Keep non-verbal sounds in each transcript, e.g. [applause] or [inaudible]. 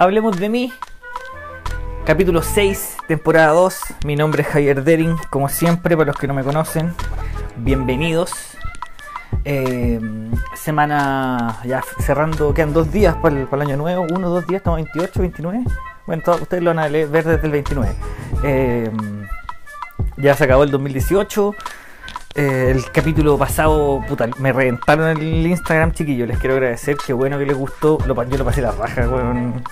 Hablemos de mí. Capítulo 6, temporada 2. Mi nombre es Javier Dering, como siempre, para los que no me conocen. Bienvenidos. Eh, semana ya cerrando, quedan dos días para el, año nuevo. Uno, dos días, estamos 28, 29. Bueno, todo- ustedes lo van a ver desde el 29. Eh, ya se acabó el 2018. Eh, el capítulo pasado, puta, me reventaron el Instagram, chiquillos. Les quiero agradecer. Qué bueno que les gustó. Yo lo pasé la raja con,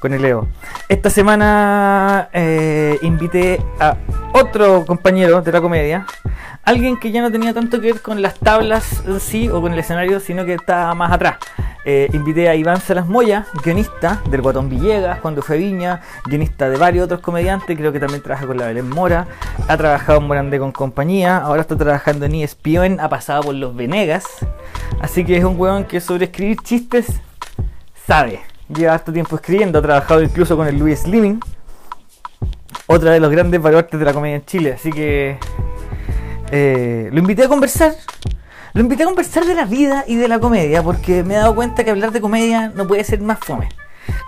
con el Leo. Esta semana eh, invité a otro compañero de la comedia. Alguien que ya no tenía tanto que ver con las tablas en sí o con el escenario, sino que estaba más atrás. Eh, invité a Iván Salas Moya, guionista del Guatón Villegas, cuando fue Viña, guionista de varios otros comediantes, creo que también trabaja con la Belén Mora, ha trabajado en Morandé con compañía, ahora está trabajando en ESPN, ha pasado por los Venegas, así que es un weón que sobre escribir chistes sabe. Lleva harto tiempo escribiendo, ha trabajado incluso con el Louis Slimming, otra de los grandes baluartes de la comedia en Chile, así que eh, lo invité a conversar. Lo invité a conversar de la vida y de la comedia, porque me he dado cuenta que hablar de comedia no puede ser más fome.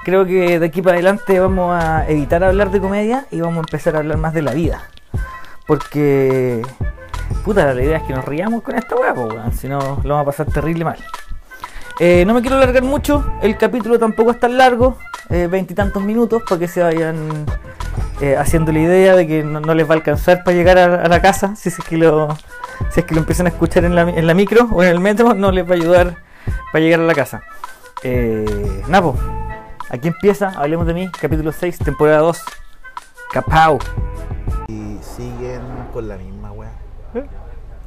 Creo que de aquí para adelante vamos a evitar hablar de comedia y vamos a empezar a hablar más de la vida. Porque, puta, la idea es que nos riamos con esta weón, si no lo vamos a pasar terrible mal. Eh, no me quiero alargar mucho, el capítulo tampoco es tan largo, eh, veintitantos minutos, para que se vayan eh, haciendo la idea de que no, les va a alcanzar para llegar a, la casa, si es que lo, si es que lo empiezan a escuchar en la, en la micro o en el metro, no les va a ayudar para llegar a la casa. Napo, aquí empieza, hablemos de mí, capítulo 6, temporada 2. Capau. Y siguen con la misma.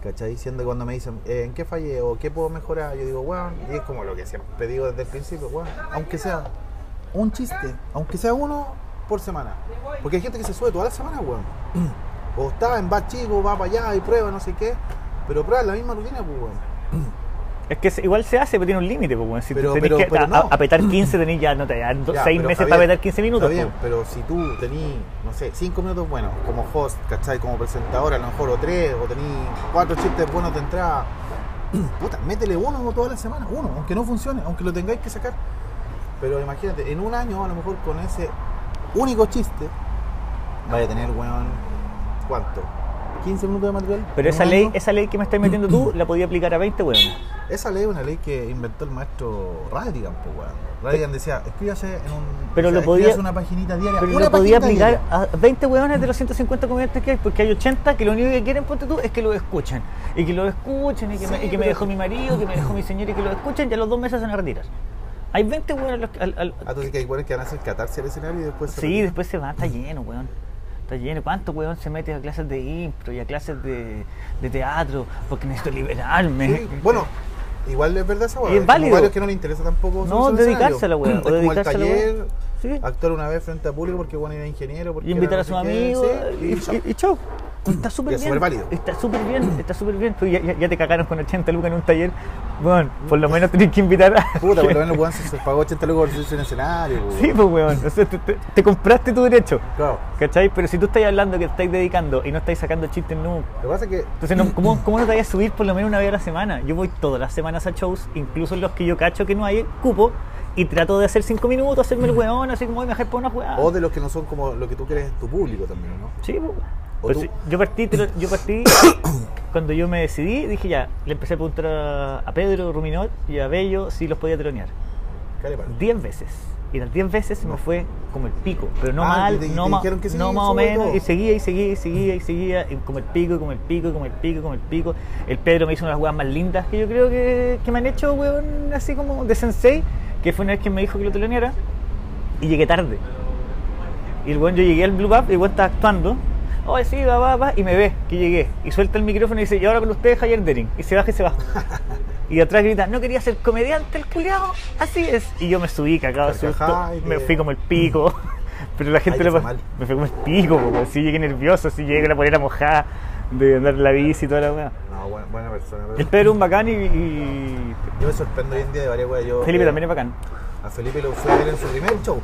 ¿Cachai? Que cuando me dicen, eh, ¿en qué fallé o qué puedo mejorar? Yo digo, weón, y es como lo que siempre digo desde el principio, weón, aunque sea un chiste, aunque sea uno por semana. Porque hay gente que se sube toda la semana, weón. [clears throat] O está en bar chico, va para allá y prueba, no sé qué. Pero prueba la misma rutina, pues, weón. [clears throat] Es que igual se hace, pero tiene un límite, pues, si Pero- tenés pero- que pero a- no. a- apetar 15 tenés ya, no te dan Ya, 6 pero meses para bien, apetar 15 minutos. Está bien, pero si tú tenés, no sé, 5 minutos buenos como host, ¿cachai? Como presentador, a lo mejor o 3, o tenés 4 chistes buenos de entrada, [clears throat] puta, métele uno toda la semana, uno, aunque no funcione, aunque lo tengáis que sacar. Pero imagínate, en un año, a lo mejor con ese único chiste, vaya a tener, weón, ¿cuánto? 15 minutos de material. Pero esa ley, esa ley que me estás metiendo tú, [clears throat] la podía aplicar a 20, weón. Esa ley es una ley que inventó el maestro Radigan, pues, weón. Radigan decía, escríbase en un. Pero o sea, lo podía- una paginita diaria. Pero lo podía aplicar diaria. a 20 weones de los 150 comediantes que hay, porque hay 80 que lo único que quieren, ponte tú, es que lo escuchen. Y que lo escuchen, y que, me, y que me dejó mi marido, que me dejó mi señora, y que lo escuchen, y a los dos meses se van a retirar. Hay 20 weones los que- al- al- Ah, entonces que hay buenos que van a hacer catarse el escenario y después se Sí, retiran. después se va, está lleno, weón. Está lleno. ¿Cuánto weón se mete a clases de impro y a clases de, de teatro? Porque necesito liberarme. Sí, bueno, igual es verdad esa weá. es válido. varios que no les interesa tampoco. No, al dedicarse a la weá, o dedicarse a la weá. taller, Sí. actuar una vez frente a público porque bueno era ingeniero. Porque y invitar a amigos sí, y, y y- chao. Está súper bien. válido. Está súper bien, está súper bien. Tú ya, ya- ya te cagaron con 80 lucas en un taller. Bueno, por lo menos tenés que invitar a. Puta, por lo menos weón se pagó 80 lucas por subirse en escenario. weón. Sí, pues weón. O sea, te, te- te compraste tu derecho. Claro. ¿Cachai? Pero si tú estás hablando que estáis dedicando y no estáis sacando chistes nunca. Lo que pasa es que Entonces, no- ¿cómo, ¿cómo no te vayas a subir por lo menos una vez a la semana? Yo voy todas las semanas a shows, incluso en los que yo cacho que no hay cupo, y trato de hacer 5 minutos, hacerme el weón, así como, "Ay, me dejar por una weá. O de los que no son como lo que tú crees tu público también, ¿no? Sí, tú- sí, yo partí, te yo partí [coughs] cuando yo me decidí, dije ya, le empecé a preguntar a, a Pedro Ruminot y a Bello si los podía telonear. 10 veces. Y las 10 veces se me fue como el pico, pero no Ah, mal, te- te no, ma- sí, no más o menos, todo. y seguía y seguía y seguía y seguía, y como el pico, y como el pico, y como el pico, y como el pico. El Pedro me hizo unas weas más lindas que yo creo que, que me han hecho, weón, así como de sensei, que fue una vez que me dijo que lo teloneara, y llegué tarde. Y el weón, yo llegué al Blue Pub y el weón estaba actuando. Oye, sí, va, va, va, y me ve que llegué. Y suelta el micrófono y dice, y ahora con ustedes Javier Dering. Y se baja y se va. [laughs] Y atrás grita, no quería ser comediante el culiao, así es. Y yo me subí cagado susto, me fui como el pico. [laughs] [laughs] Pero la gente Ay, lo me fue como el pico, así llegué nervioso, así llegué con la polera mojada de andar en la bici y toda la weá. No, buena, buena persona. pero- El Pedro es un bacán y, y Yo me sorprendo hoy en día de varias weas. Yo, Felipe eh, también es bacán. A Felipe lo fue a ver en su primer show.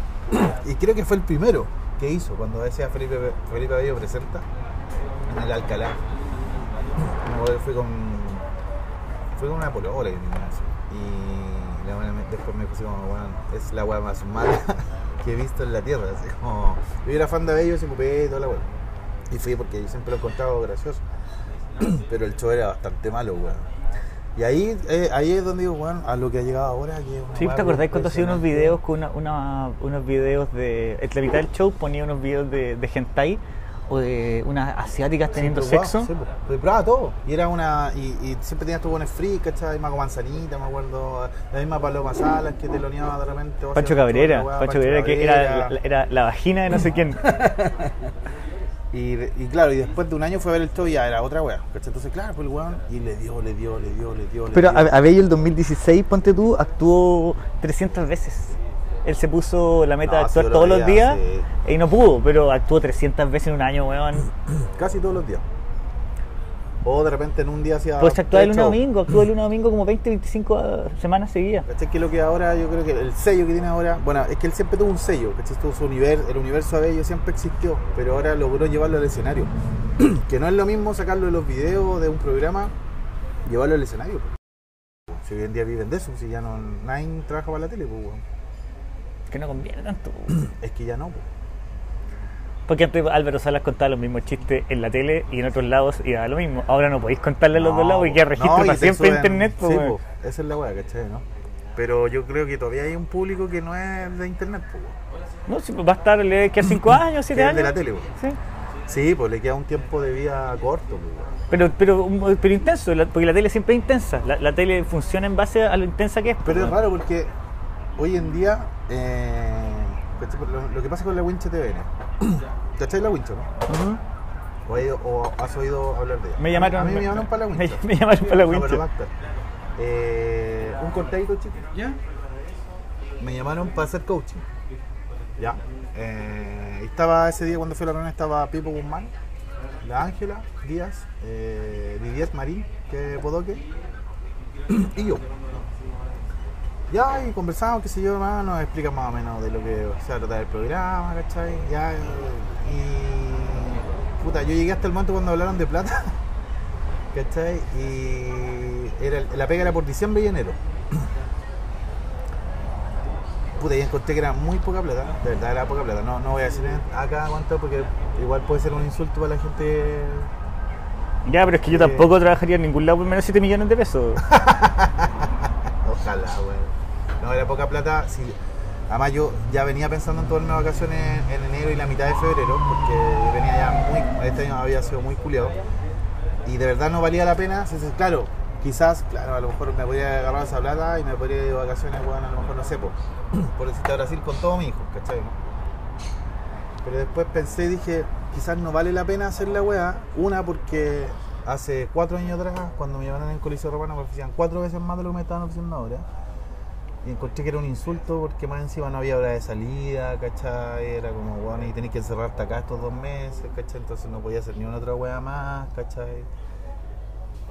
Y creo que fue el primero que hizo cuando decía Felipe, Felipe Bello presenta en el Alcalá. Me fui con. Fui con una polola que tenía así. Y la buena me, después me dijo, como, weón, es la weá más mala [laughs] que he visto en la tierra. Así como, yo era fan de Bello, se ocupé y toda la weá. Y fui porque siempre lo he encontrado gracioso. [clears throat] Pero el show era bastante malo, weón. Y ahí, eh, ahí es donde digo, weón, a lo que ha llegado ahora. Que Sí, ¿te acordáis cuando hacía unos videos con una, una- unos videos de. En la mitad del show ponía unos videos de, de hentai o de unas asiáticas teniendo Sí, sexo? guau, sí, pues, todo. Y era una. Y, y siempre tenías tu buenos free, ¿cachai? Mago Manzanita, me acuerdo. La misma Paloma Salas que te loneaba de repente. Pancho Cabrera, Pancho Cabrera que era, Cabrera. la- era la vagina de no sé quién. [laughs] Y, y claro, y después de un año fue a ver el show y ya era otra weá. Entonces, claro, pues el weón. Y le dio, le dio, le dio, le dio. le Pero dio. a, a Bello el 2016, ponte tú, actuó 300 veces. Él se puso la meta No, de actuar sí, todos lo los días sí. y no pudo, pero actuó 300 veces en un año, weón. Casi todos los días. O de repente en un día hacía. Pues de tres lunes domingo, actuó de lunes domingo como 20, 25 semanas seguidas. ¿Cachai? Que lo que ahora, yo creo que el sello que tiene ahora, bueno, es que él siempre tuvo un sello, ¿cachai? Tuvo su universo, el universo Abello siempre existió, pero ahora logró llevarlo al escenario. [clears throat] que no es lo mismo sacarlo de los videos de un programa, llevarlo al escenario. pues. Si hoy en día viven de eso, si ya no nadie trabaja para la tele, pues, weón. Que no conviene tanto. [clears throat] Es que ya no, pues. Porque antes Álvaro Salas contaba los mismos chistes en la tele y en otros lados y daba lo mismo. Ahora no podéis contarle a los No, dos lados y queda registro no, para siempre en internet. pues, sí, po, esa es la weá, ¿cachai? ¿no? Pero yo creo que todavía hay un público que no es de internet, pues, weón. No, si va a estar, le queda 5 [laughs] años, 7 Que es años. de la tele, po. Sí. Sí, pues le queda un tiempo de vida corto, pues. Pero, pero, pero intenso, porque la tele siempre es intensa. La, la tele funciona en base a lo intensa que es. Pero es pues, raro porque hoy en día eh, lo que pasa con la Winche TVN. [coughs] ¿Cachai la Winche, no? Ujú. ¿O, has oído hablar de ella? Me llamaron, A mí me llamaron para la [laughs] me, Winche. [laughs] me llamaron para la No. Eh, un cortadito, chicos. ¿Ya? Me llamaron para hacer coaching. Ya. Eh, estaba ese día cuando fui a la reunión estaba Pipo Guzmán, la Ángela Díaz, eh, Didier Marín, que es Bodoque, [clears throat] y yo. Ya, y conversamos, qué sé yo, más, nos explica más o menos de lo que se va a tratar el programa, ¿cachai? Ya, y. Puta, yo llegué hasta el momento cuando hablaron de plata, [laughs] ¿cachai? Y. Era, la pega era por diciembre y enero. [clears throat] Puta, y encontré que era muy poca plata, de verdad era poca plata. No, no voy a decir acá cuánto porque igual puede ser un insulto para la gente. Ya, pero es que yo Eh. tampoco trabajaría en ningún lado por menos de 7 millones de pesos. [laughs] Ojalá, weón. No, era poca plata. Además, yo ya venía pensando en tomarme vacaciones en enero y la mitad de febrero, porque venía ya muy. Este año había sido muy culiado. Y de verdad no valía la pena. Claro, quizás, claro, a lo mejor me podría agarrar esa plata y me podría ir de vacaciones, weón, a lo mejor no sé, po, por decirte a Brasil con todo mi hijo, ¿cachai? no? Pero después pensé y dije, quizás no vale la pena hacer la weá. Una, porque hace cuatro años atrás, cuando me llamaron en el Coliseo Romano, me ofrecían cuatro veces más de lo que me estaban ofreciendo ahora. Y encontré que era un insulto porque más encima no había hora de salida, ¿cachai? Era como, bueno, y tenés que encerrarte acá estos dos meses, ¿cachai? Entonces no podía hacer ni una otra weá más, ¿cachai?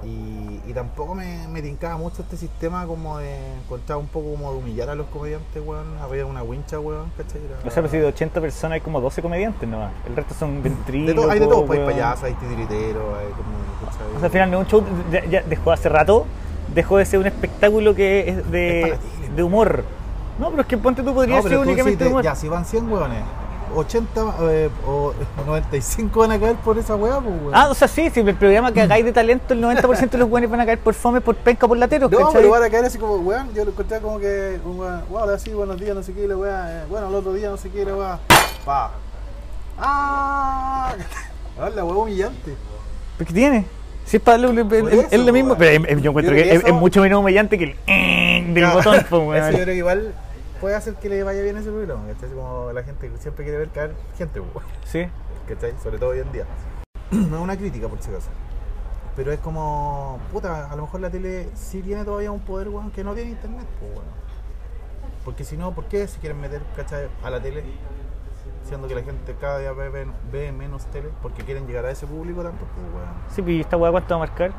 Y, y tampoco me, me tincaba mucho este sistema como de encontrar un poco como de humillar a los comediantes, weón, arriba de una wincha, weón, ¿cachai? Era- O sea, pues si de 80 personas hay como 12 comediantes nomás. El resto son ventrílocos. hay de todo, pues, hay payasos, hay titiriteros, hay como, ¿cachai? O sea, al final un show, ya, ya dejó hace rato, dejó de ser un espectáculo que es de. De humor. No, pero es que ponte tú podría No, ser únicamente humor. ya, si van 100 weones, 80 eh, o [laughs] 95 van a caer por esa weá, pues, weón. Ah, o sea, sí, si el programa que hagáis de talento, el 90% de los buenos van a caer por fome, por penca, por latero, No, ¿cachai? pero van a caer así como, weón, yo lo encontré como que, un weón, wow, ahora sí, buenos días, no sé qué, la weá, eh, bueno, el otro día, no sé qué, la weá, pa. ¡Ah! [laughs] La weá humillante. ¿Pero qué tiene? Si es para eso, es lo mismo, pero es- es- yo encuentro Yo que, es, mucho menos humillante que el eh, [laughs] del botón, [laughs] pues, Eso yo creo que igual puede hacer que le vaya bien ese programa. Como la gente siempre quiere ver caer gente, weón. Sí. ¿cachai? Sobre todo hoy en día. [clears throat] No es una crítica, por si acaso. Pero es como, puta, a lo mejor la tele sí tiene todavía un poder, weón, que no tiene internet, pues, weón. Porque si no, ¿por qué se quieren meter, cachai, a la tele? Siendo que la gente cada día ve, ve- ve menos tele, porque quieren llegar a ese público tanto, pues, weón. Sí, pues, ¿y esta weá cuánto va a marcar?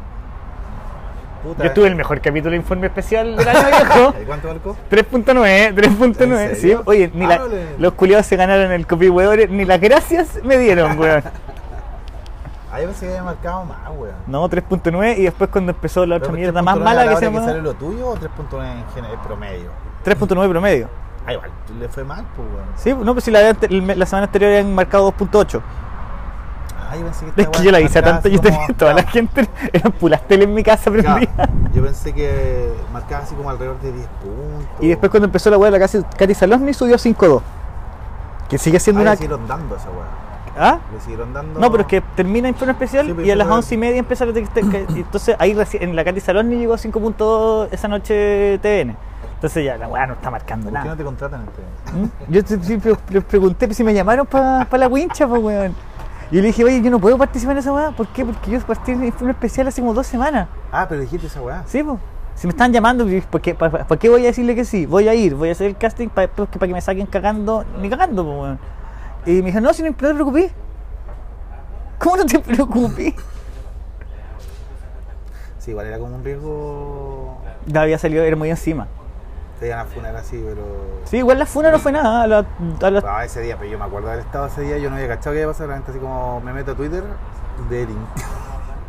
Puta, Yo tuve el mejor capítulo de informe especial del año viejo. [laughs] ¿Y cuánto marcó? 3.9, 3.9. ¿En Sí, oye, ni la- los culiados se ganaron el copy weón, ni las gracias me dieron, weón. [laughs] Ahí pensé que había marcado más, weón. No, 3.9 y después cuando empezó la otra mierda 3.9 más mala la que se llama sale lo tuyo o 3.9 en promedio? 3.9 promedio. Ah, igual, le fue mal, pues, weón. Sí, no, pues si la, la semana anterior habían marcado 2.8. Ah, yo pensé que Es que yo la hice tanto, yo tenía toda la gente, eran puras tele en mi casa claro. prendida. Yo pensé que marcaba así como alrededor de 10 puntos. Y después cuando empezó la weá de la casa Katy Salosny subió a 5.2. Que sigue siendo ah, una... le siguieron dando esa weá. ¿Ah? Le siguieron dando. No, pero es que termina Informe Especial Sí, pero y a las 11 y media empieza la Entonces ahí en la Katy Salosny llegó a 5.2 esa noche TVN. Entonces ya la weá no está marcando ¿Por qué no nada. te contratan TV? ¿Mm? Yo te- sí, pre- pre- pregunté si me llamaron para la wincha, pues weón. Y yo le dije, oye, yo no puedo participar en esa weá. ¿Por qué? Porque yo partí en Informe Especial hace como dos semanas. Ah, pero dijiste esa weá. Sí, pues. Si me están llamando, ¿por qué, para, qué voy a decirle que sí? Voy a ir, voy a hacer el casting para que, pa' que me saquen cagando, ni cagando, pues, weón. Y me dijo, no, si no, no te preocupes. ¿Cómo no te preocupes? Sí, igual era como un riesgo. Ya había salido, era muy encima. Te iban a funar así, pero. Sí, igual la funa no fue nada. A la, a la- Ah, ese día, pero yo me acuerdo haber estado ese día, yo no había cachado que iba a pasar, realmente así como me meto a Twitter de Erin. [laughs]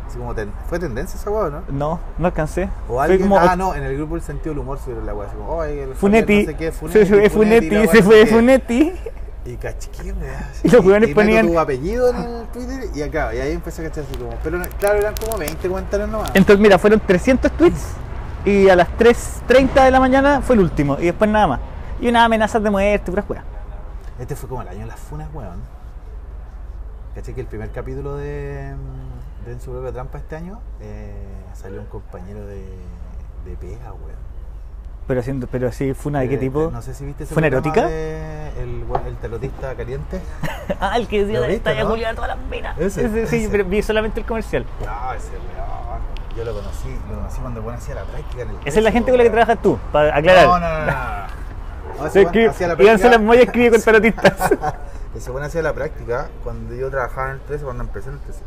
Así como ten- fue tendencia esa weá, ¿no? no, no alcancé. O alguien, como ah, no, en el grupo El Sentido del Humor sobre la weá, así como, oh, el Funetti. Javier no sé qué, se fue Funetti, la weá, se fue. Funetti. Y caché, ¿qué weá? [laughs] Y los meto ponían- tu apellido en el Twitter y acá, y ahí empecé a cachar así como, pero claro, eran como 20 comentarios nomás. Entonces, mira, fueron 300 tweets y a las 3.30 de la mañana fue el último y después nada más. Y unas amenazas de muerte, puras weas. Este fue como el año de las funas, weón. Caché que el primer capítulo de, mm, de En su propia trampa este año eh, salió un compañero de, de pega, weón. Pero haciendo, pero sí, ¿funa de qué Eh, tipo? No sé si viste ese ¿Fue una programa erótica? de el, el tarotista caliente. [laughs] ah, el que decía ¿Lo viste, esta ya no? Todas las minas. Ese, sí, ese. pero vi solamente el comercial. No, ese weón. Yo lo conocí, lo conocí cuando bueno hacía la práctica en el Esa es la gente con la que trabajas tú, para aclarar. No, no, no, no. no. [laughs] Se escribe- la práctica- Salamoya escribe con [laughs] tarotistas. [laughs] Ese bueno hacía la práctica cuando yo trabajaba en el 13, cuando empecé en el 13.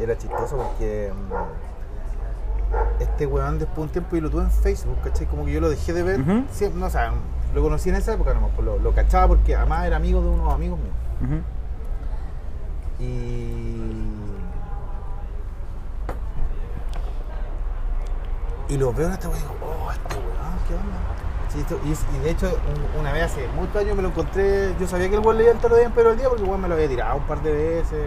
Y era chistoso porque mm, este weón después de un tiempo yo lo tuve en Facebook, ¿cachai? Como que yo lo dejé de ver. Siempre- no, o sea, lo conocí en esa época nomás, pues lo, lo cachaba porque además era amigo de unos amigos míos. Y. Y los veo en esta weón y digo, oh, este weón, ¿qué onda? Sí, y, de hecho, un- una vez hace muchos años me lo encontré. Yo sabía que el weón leía el tarot bien, pero el día porque el weón me lo había tirado un par de veces.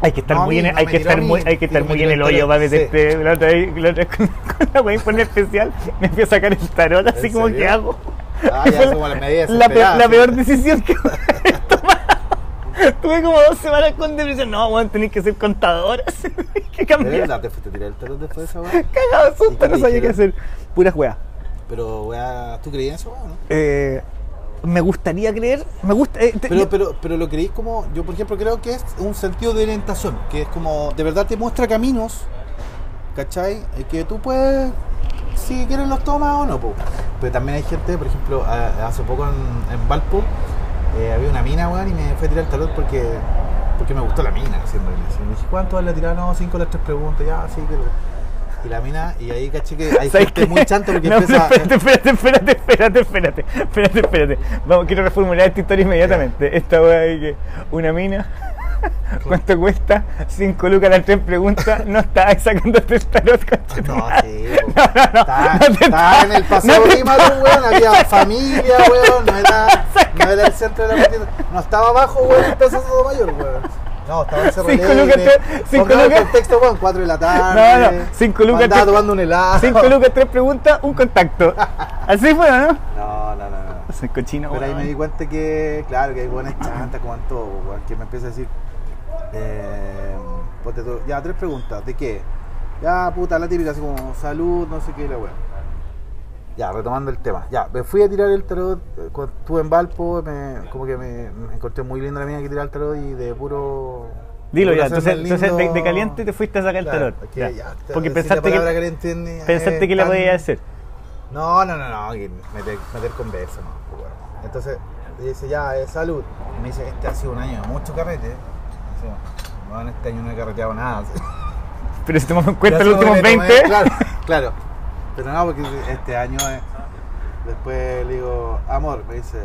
Hay que estar No, muy en, no hay que estar muy, hay que estar muy en el hoyo para tarot, sí. meterte la otra vez, la otra vez con, [laughs] con la especial, me fui a sacar el tarot así ¿En como serio? que hago. Ah, ya, fue es como [laughs] la medida la, la peor decisión que. [laughs] Tuve como dos semanas con depresión. No, weón, tenés que ser contadora. [laughs] que ¿De cambiar. verdad te fuiste a tirar el tarot después de esa weón? [laughs] Cagado de ¿Y susto, no sabía qué hacer. Puras weas. Pero, weá, ¿tú creías en eso, weón? no? Eh, me gustaría creer. Me gusta. eh, te- Pero, pero, pero lo creéis como, yo por ejemplo creo que es un sentido de orientación, que es como, de verdad te muestra caminos, ¿cachai? Eh, Que tú puedes, si quieres los tomas o no, po. Pero también hay gente, por ejemplo, hace poco en, en Valpo, eh, había una mina, weón, y me fue a tirar el tarot porque, porque me gustó la mina, haciendo. Y me dije, ¿cuánto le tiraron? No, cinco las tres preguntas, ya, sí, que... Y la mina, y ahí caché que hay ¿Sabes gente qué? muy chanta porque No, empieza... Espérate, espérate, espérate, espérate, espérate, espérate, espérate. Vamos, quiero reformular esta historia inmediatamente. Esta weá de que una mina, [laughs] ¿cuánto cuesta? Cinco lucas las tres preguntas, no estaba sacando el tarot, tu No, sí. No, no, no. Estaba, no te estaba en el [laughs] paseo Lima, weón, había [laughs] familia, weón, no era, no era el centro de la partida. No estaba abajo, weón, el Plaza Soto Mayor, weón. No, estaba en Cerro Cinco lucas, cinco lucas. contexto, weón, 4 de la tarde. No, no, cinco lucas, Andaba tomando un helado. Cinco lucas, tres preguntas, un contacto. Así fue, ¿no? No, no, no, no. Soy cochino, Pero ahí me di cuenta que, claro, que hay buenas chantas como en todo, weón, que me empieza a decir, eh, ya, tres preguntas, ¿de qué? Ya, puta, la típica, así como salud, no sé qué, la weón. Ya, retomando el tema, ya, me fui a tirar el tarot, eh, cuando estuve en Valpo, me, como que me, me encontré muy linda la mía que tiraba el tarot y de puro... Dilo ya, entonces, de, caliente te fuiste a sacar el Claro, tarot. es que Ya. ya, te- Porque pensaste que, caliente ni- pensaste que la tan- podías hacer. no, no, no, no, que meter, meter conversa, no. pues, bueno. Entonces, dice, ya, eh, salud. Y me dice, este ha sido un año de mucho carrete. Dice, no, en este año no he carreteado nada. [laughs] Pero si tomamos en cuenta los últimos me tomé- 20. Claro, claro. Pero no, porque este año, eh, después le digo, amor, me dice,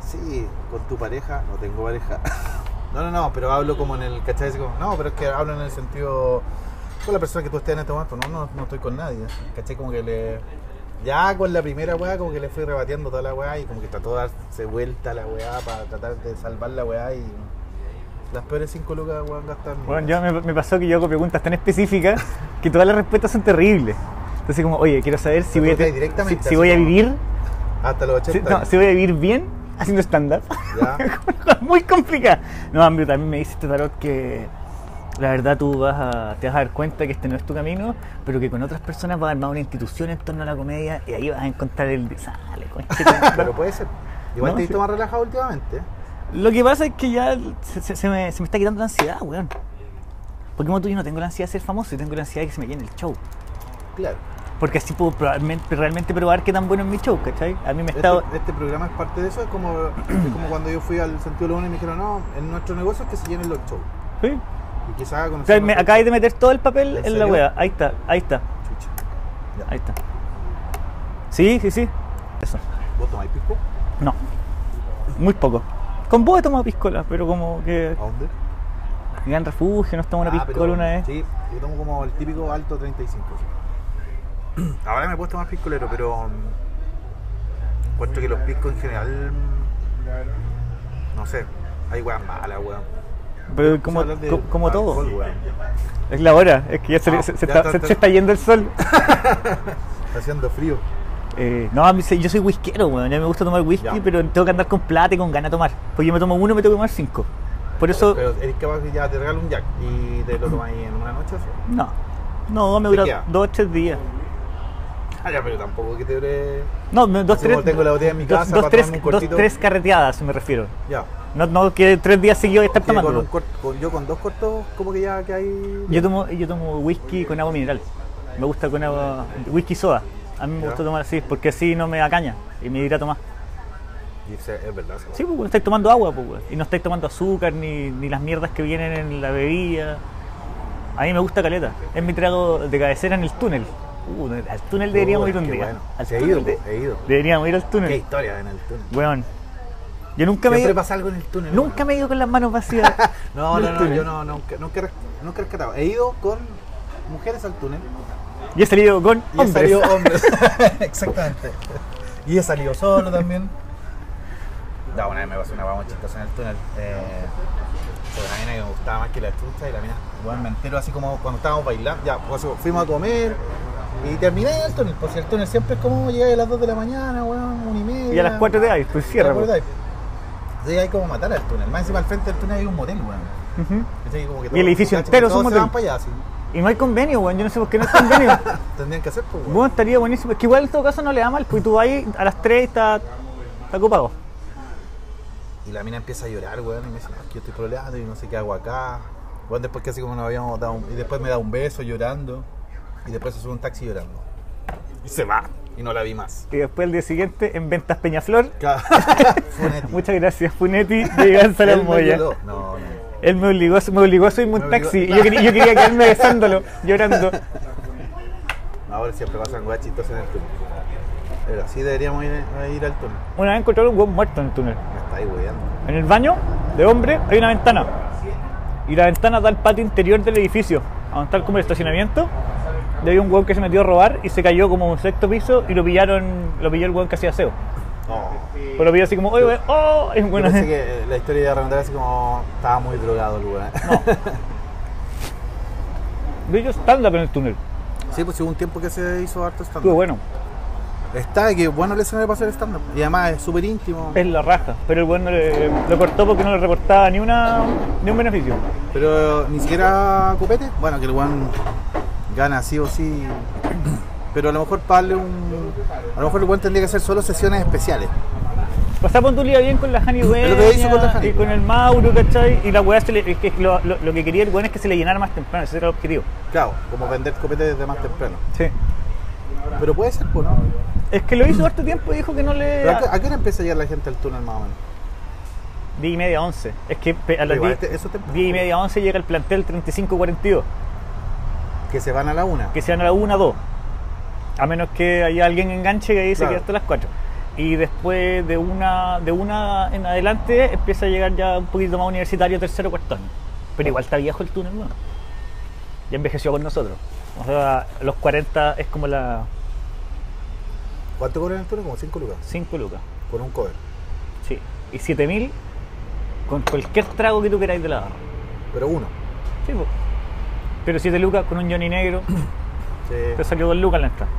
sí, con tu pareja, no tengo pareja. [laughs] No, no, no, pero hablo como en el, ¿cachai? Como, no, pero es que hablo en el sentido, con la persona que tú estés en este momento, no, no, no estoy con nadie. ¿Cachai? Como que le, Ya con la primera weá, como que le fui rebatiendo toda la weá y como que trató de darse vuelta la weá para tratar de salvar la weá y. Las peores 5 lucas, weón, gastan. Bueno, yo me, me pasó que yo hago preguntas tan específicas que todas las respuestas son terribles. Entonces, como, oye, quiero saber si voy a, si, si voy a vivir, Hasta los si, 80. no, años. si voy a vivir bien haciendo stand-up. [laughs] Muy complicada. No, amigo, también me dice este tarot que la verdad tú vas a, te vas a dar cuenta que este no es tu camino, pero que con otras personas vas a armar una institución en torno a la comedia y ahí vas a encontrar el... Sale. [laughs] Pero puede ser. Igual No, te he sí. visto más relajado últimamente. Lo que pasa es que ya se, se- se me, se me está quitando la ansiedad, weón. Porque como tú, yo no tengo la ansiedad de ser famoso, yo tengo la ansiedad de que se me llene el show. Claro. Porque así puedo probablemente, realmente probar qué tan bueno es mi show, ¿cachai? A mí me Este, está... este programa es parte de eso. Es como, es como cuando yo fui al sentido de la Una y me dijeron, no, en nuestro negocio es que se llenen los shows. ¿Sí? Y quizás con O sea, me acabáis de meter todo el papel ¿En en, la wea. Ahí está, ahí está, Chucha. Ya. ahí está. Sí, sí, sí. Eso. ¿Vos tomáis pisco? No. Muy poco. Con vos he tomado piscola, pero como que ¿A dónde? Gran Refugio, nos tomamos una Ah, pero- piscola una vez. Sí, yo tomo como el típico alto 35. sí. [clears throat] Ahora me he puesto más piscolero, pero mm, encuentro que los piscos en general, mm, no sé, hay weas malas, weón. Pero como, hablar de co- como todo. Es la hora, es que ya se, Ah, se- se ya está, está- se- está- se está yendo el sol. [laughs] Está haciendo frío. Eh, no, a mí se- yo soy whiskero, weón. A mí me gusta tomar whisky, Ya. pero tengo que andar con plata y con ganas de tomar. Porque yo me tomo uno y me tengo que tomar cinco. Por eso, Pero eres capaz que ya te regalo un jack y te lo tomas ahí en una noche. ¿sí? no. No, me ¿Te dura queda? dos o tres días. Ah, ya, pero tampoco que te dure. No, dos, Así tres. tengo la botella en mi dos- casa dos, tres, un dos, tres carreteadas, me refiero. Ya. No, no que tres días seguidos estar tomando. con un cort- con- yo con dos cortos, como que ya que hay. Yo tomo, yo tomo whisky con agua mineral. Me gusta con agua. whisky soda. A mí me gusta tomar así, porque así no me da caña y me hidrato más. Y se- es verdad. Sí, pues no estáis tomando agua, pues, weón. y no estáis tomando azúcar ni, ni las mierdas que vienen en la bebida. A mí me gusta caleta. Es mi trago de cabecera en el túnel. Uh, al túnel deberíamos ir un qué día. bueno. Al he ido, de- he ido. Deberíamos ir al Qué túnel. historia en el túnel. Weón. Yo nunca me, he Siempre pasa algo en el túnel. nunca me he ido con las manos vacías. [laughs] No, no, no, yo no, nunca, nunca, nunca he rescatado. He ido con mujeres al túnel Yo he salido con y he hombres. salido [laughs] hombres. [laughs] Exactamente. Y he salido solo también. No, una vez me pasó una guagua chistosa en el túnel. Eh, sobre una mina que me gustaba más que la chucha y la mina, bueno, me entero así como cuando estábamos bailando. Ya, pues fuimos a comer y terminé en el túnel. Pues el túnel siempre es como llegar a las 2 de la mañana, weón, una y media. Y a las 4 de ahí, pues cierra. Pues. Entonces hay como matar al túnel. Más encima al frente del túnel hay un motel, weón. Y el edificio entero es un se van motel. para allá, sí. Y no hay convenio, weón. Yo no sé por qué no hay convenio. [laughs] Tendrían que hacer, pues, weón. bueno, estaría buenísimo. Es que igual en todo caso no le da mal, pues tú vas ahí a las 3 y está, está ocupado. Y la mina empieza a llorar, weón, y me dice, no, que yo estoy problemando y no sé qué hago acá. Bueno, después que así como nos habíamos dado un- Y después me da un beso llorando. Y después se sube un taxi llorando. Y se va. Y no la vi más. Y después el día siguiente en Ventas Peñaflor. [laughs] Funetti. Muchas gracias, Funetti, de me Moya. No, no. Él me obligó, me obligó a subirme un taxi. Y yo, quería, yo quería quedarme besándolo, [laughs] llorando. Ahora siempre pasan weas chistosas en el túnel. Pero así deberíamos ir, al túnel. Una vez encontraron un hueón muerto en el túnel. Me está ahí weyando. En el baño de hombre hay una ventana. Y la ventana da al patio interior del edificio. A donde está como el estacionamiento. Y había un hueón que se metió a robar y se cayó como un sexto piso y lo pillaron, lo pilló el hueón que hacía aseo. No. Pero lo pilló así como, oye, oh, es Yo bueno. pensé que la historia de remontar así como estaba muy drogado el weón. [laughs] Vi yo stand-up en el túnel. Sí, pues hubo un tiempo que se hizo harto stand Estuvo bueno. Está, que bueno el escenario para hacer stand-up. Y además es súper íntimo. Es la raja. Pero el bueno lo cortó porque no le reportaba ni una ni un beneficio. Pero ni siquiera copete. Bueno, que el weón gana sí o sí. Pero a lo mejor para darle un. A lo mejor el weón tendría que hacer solo sesiones especiales. Pasaba un día bien con la Jani. y con el Mauro, ¿cachai? Y la weá se le, es que lo, lo- lo que quería el weón es que se le llenara más temprano, ese era el objetivo. Claro, como vender copete desde más temprano. Sí. Pero puede ser, pues, ¿no? Es que lo hizo harto tiempo y dijo que no le. Pero ¿a, qué- a qué hora empieza a llegar la gente al túnel más o menos? 10 y media, 11. Es que a las Igual 10, este- eso temprano. 10 y media, 11 llega el plantel 35-42, Que se van a la una. que sean a la 1 2. A menos que haya alguien enganche que se Claro. quede hasta las 4. Y después de una, de una en adelante empieza a llegar ya un poquito más universitario, tercero, cuarto año. Pero igual está viejo el túnel, bueno. Ya envejeció con nosotros. O sea, los 40 es como la. ¿Cuánto cobran el turno? Como 5 lucas. 5 lucas. Por un cover. Sí. Y 7000 con cualquier trago que tú queráis de la barra. Pero uno. Sí, po. Pero 7 lucas con un Johnny negro, [clears throat] Sí. te salió 2 lucas la entrada.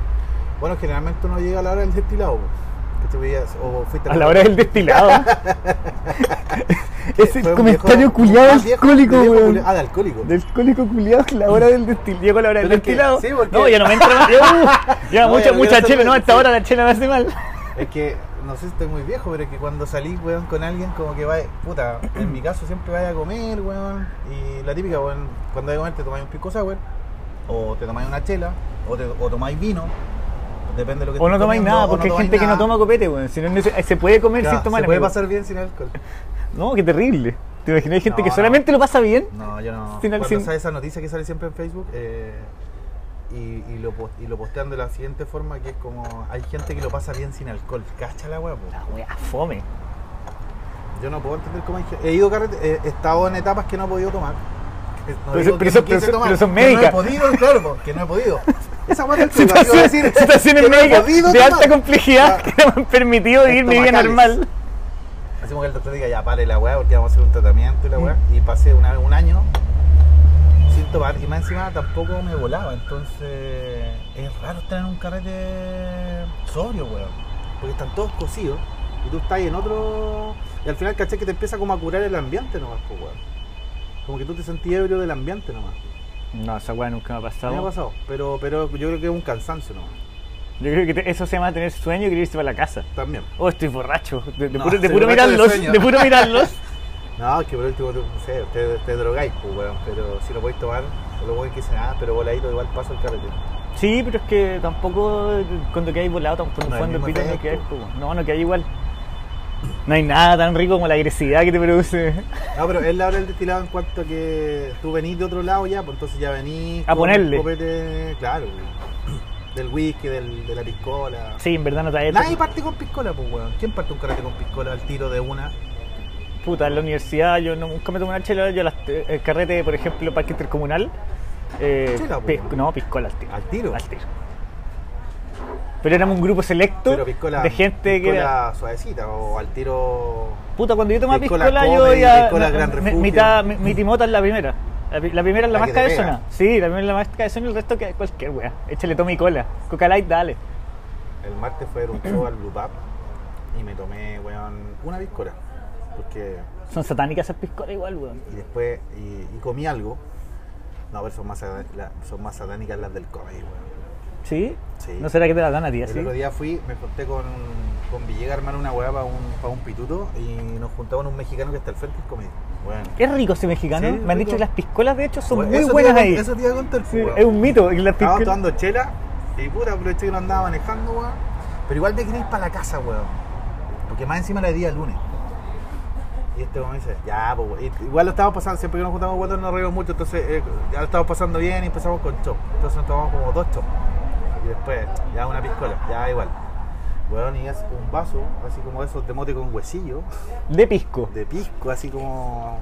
Bueno, generalmente uno llega a la hora del destilado. po. Que o fuiste A la hora del destilado. [laughs] Un comentario culiado alcohólico, weón. Ah, de alcohólico. Del alcohólico culiado, la hora del destilado. Llego a la hora del es destilado. sí, porque- No, ya no me entra más. [laughs] Ya, [laughs] mucha, mucha chela. No, a esta sí. hora la chela me hace mal. Es que, no sé si estoy muy viejo, pero es que cuando salís, weón, con alguien, como que vaya, puta, en mi caso siempre vaya a comer, weón, y la típica, weón, cuando hay a comer te tomáis un pisco sour, o te tomáis una chela, o, te, o tomáis vino, depende de lo que O no tomáis nada, porque hay tomáis gente que no toma copete, weón. Si no, no se, puede comer Claro, sin tomar. Se puede amigo. pasar bien sin alcohol. [laughs] No, qué terrible. ¿Te imaginas? Hay gente No, que no. solamente lo pasa bien. No, yo no. Sin Cuando sin- sale esa noticia que sale siempre en Facebook eh, y, y lo, y lo postean de la siguiente forma, que es como, hay gente que lo pasa bien sin alcohol. Cacha la weá. La wea, fome. Yo no puedo entender cómo hay gente- He ido carrete, he he estado en etapas que no he podido tomar. No Pero pero no pero son- pero que. No he podido, claro, que no he podido. Esa weá del Situaciones, decir, situaciones médicas podido de alta complejidad Ah. que no me han permitido vivir mi vida normal. Hacemos que el doctor diga, ya pare la weá porque vamos a hacer un tratamiento y la weá. Y pasé una- un año sin tomar y más encima tampoco me volaba. Entonces es raro estar en un carrete sobrio, weón. Porque están todos cosidos y tú estás en otro... Y al final caché que te empieza como a curar el ambiente nomás, pues, weón. Como que tú te sentís ebrio del ambiente nomás. No, esa weá nunca me ha Me pasado. ha pasado. Pero, pero yo creo que es un cansancio nomás. Yo creo que te- eso se llama tener sueño y querer irse para la casa. También. Oh, estoy borracho. De, de No, puro, de de mirarlos. sueño. De puro mirarlos. [laughs] No, es que por último, no sé, te, te drogáis, pues, weón. Pero si lo podéis tomar, lo bueno que sea nada, pero voladito igual paso el carrete. Sí, pero es que tampoco cuando quedáis volado, tampoco No mismo pito no quedáis como- No, no quedáis igual. No hay nada tan rico como la agresividad que te produce. No, pero él habla del destilado en cuanto a que tú venís de otro lado ya, pues entonces ya venís A ponerle. copete, claro, güey. del whisky, del, de la piscola. Sí, en verdad no te Nadie parte con piscola, pues weón. ¿Quién parte un carrete con piscola al tiro de una? Puta, en la universidad yo no- nunca me tomé una chela, yo las, el carrete, por ejemplo, parque intercomunal. Eh, Chela, pis- no, piscola al tiro. ¿Al tiro? Al tiro. Pero éramos un grupo selecto Pero piscola, de gente que era. suavecita o al tiro. Puta, cuando yo tomaba Piscola piscola, yo Comedy, ya. piscola Gran mi, mi, mi timota es la primera. La, primera es la, La más cabezona. Sí, la primera es la más cabezona y el resto que cualquier wea. Échale toma y cola. Coca Light, dale. El martes fue a un show al Blue Pub y me tomé, weón, una piscola. Porque Son satánicas esas piscolas igual, weón. y después y, y comí algo. No, pero son más, son más satánicas las del comedy, weón. ¿Sí? Sí. ¿No será que te la dan a ti El otro día fui, me conté con, con Villegas a armar una weá para un, pa' un pituto y nos juntamos en un mexicano que está al frente del comedy. Bueno. Es rico ese mexicano. Sí, Me han dicho que las piscolas, de hecho, son Bueno, muy te buenas ahí. Eso te iba a contar, Sí, weón. es un mito. las Estábamos tomando chela y puta, aproveché que no andaba manejando, weón. Pero igual me quería ir para la casa, weón. Porque más encima era día lunes. Y este weón dice, ya, pues, Igual lo estábamos pasando, siempre que nos juntamos weón, nos reímos mucho, entonces eh, ya lo estábamos pasando bien y empezamos con chop. Entonces nos tomamos como dos chop. Y después, ya una piscola, ya igual. Weón, y es un vaso, así como esos de mote con huesillo, De pisco. de pisco, así como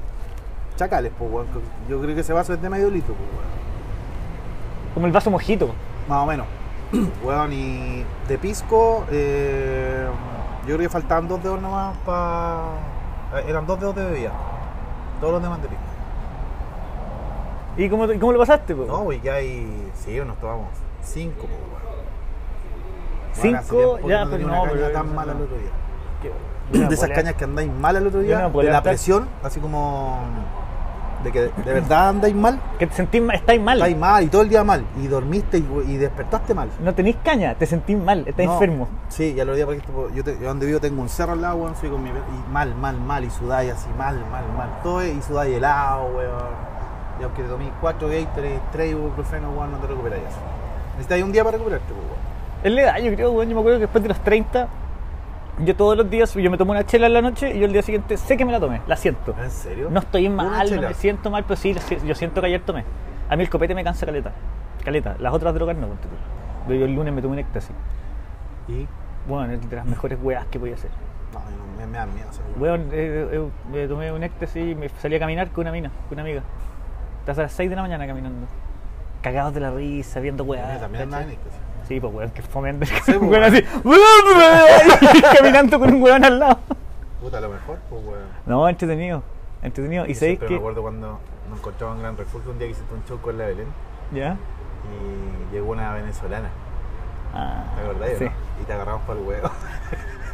chacales, pues, weón. Yo creo que ese vaso es de medio litro, pues, weón. Como el vaso mojito. Más o menos. [clears throat] Weón, y de pisco, eh, yo creo que faltaban dos dedos nomás para. Eran dos dedos de bebida. Todos los demás de pisco. ¿Y cómo, cómo lo pasaste? po? No, güey, ya hay. Sí, nos tomamos cinco, Cinco, ya, no pero no, caña pero- tan mala el otro día. [clears throat] No de esas cañas que andáis mal el otro día, no de la presión, así como. De que de verdad andáis mal, Que te sentís mal, estáis mal. estáis mal y todo el día mal. Y dormiste y, y despertaste mal. No tenéis caña, te sentís mal, estás No, enfermo. Sí, ya lo día porque yo, te- yo donde vivo tengo un cerro al lado, weón, soy con mi y mal, mal, mal, y sudáis así, mal, mal, mal. Todo es- y sudáis helado, weón. Y aunque te tomís cuatro Gatorade, tres ibuprofeno, weón, no te recuperáis eso. Necesitáis un día para recuperarte, pues, weón. Es la edad, yo creo, weón. Yo me acuerdo que después de los 30, yo todos los días, yo me tomo una chela en la noche y yo el día siguiente sé que me la tomé, la siento. ¿En serio? No estoy mal, no me siento mal, pero sí, yo siento que ayer tomé. A mí el copete me cansa caleta. Caleta. Las otras drogas no, tú. Yo el lunes me tomé un éxtasis. Y. Bueno, es de las mejores weas que podía hacer. No, me, me dan miedo. Weón, eh, eh, me tomé un éxtasis y me salí a caminar con una mina, con una amiga. Hasta las 6 de la mañana caminando. Cagados de la risa, viendo weas. también. Sí, pues weón, que fomente. Sí, [laughs] pues, un weón weón. así. [laughs] caminando con un weón al lado. Puta, a lo mejor, pues weón. No, entretenido. Entretenido. Y Yo siempre que. me acuerdo cuando nos encontramos en Gran Refugio un día que hiciste un show con la Belén ¿Ya? y llegó una venezolana. Ah, ¿Te acordás? Sí. no? Y te agarramos para el huevo. [laughs]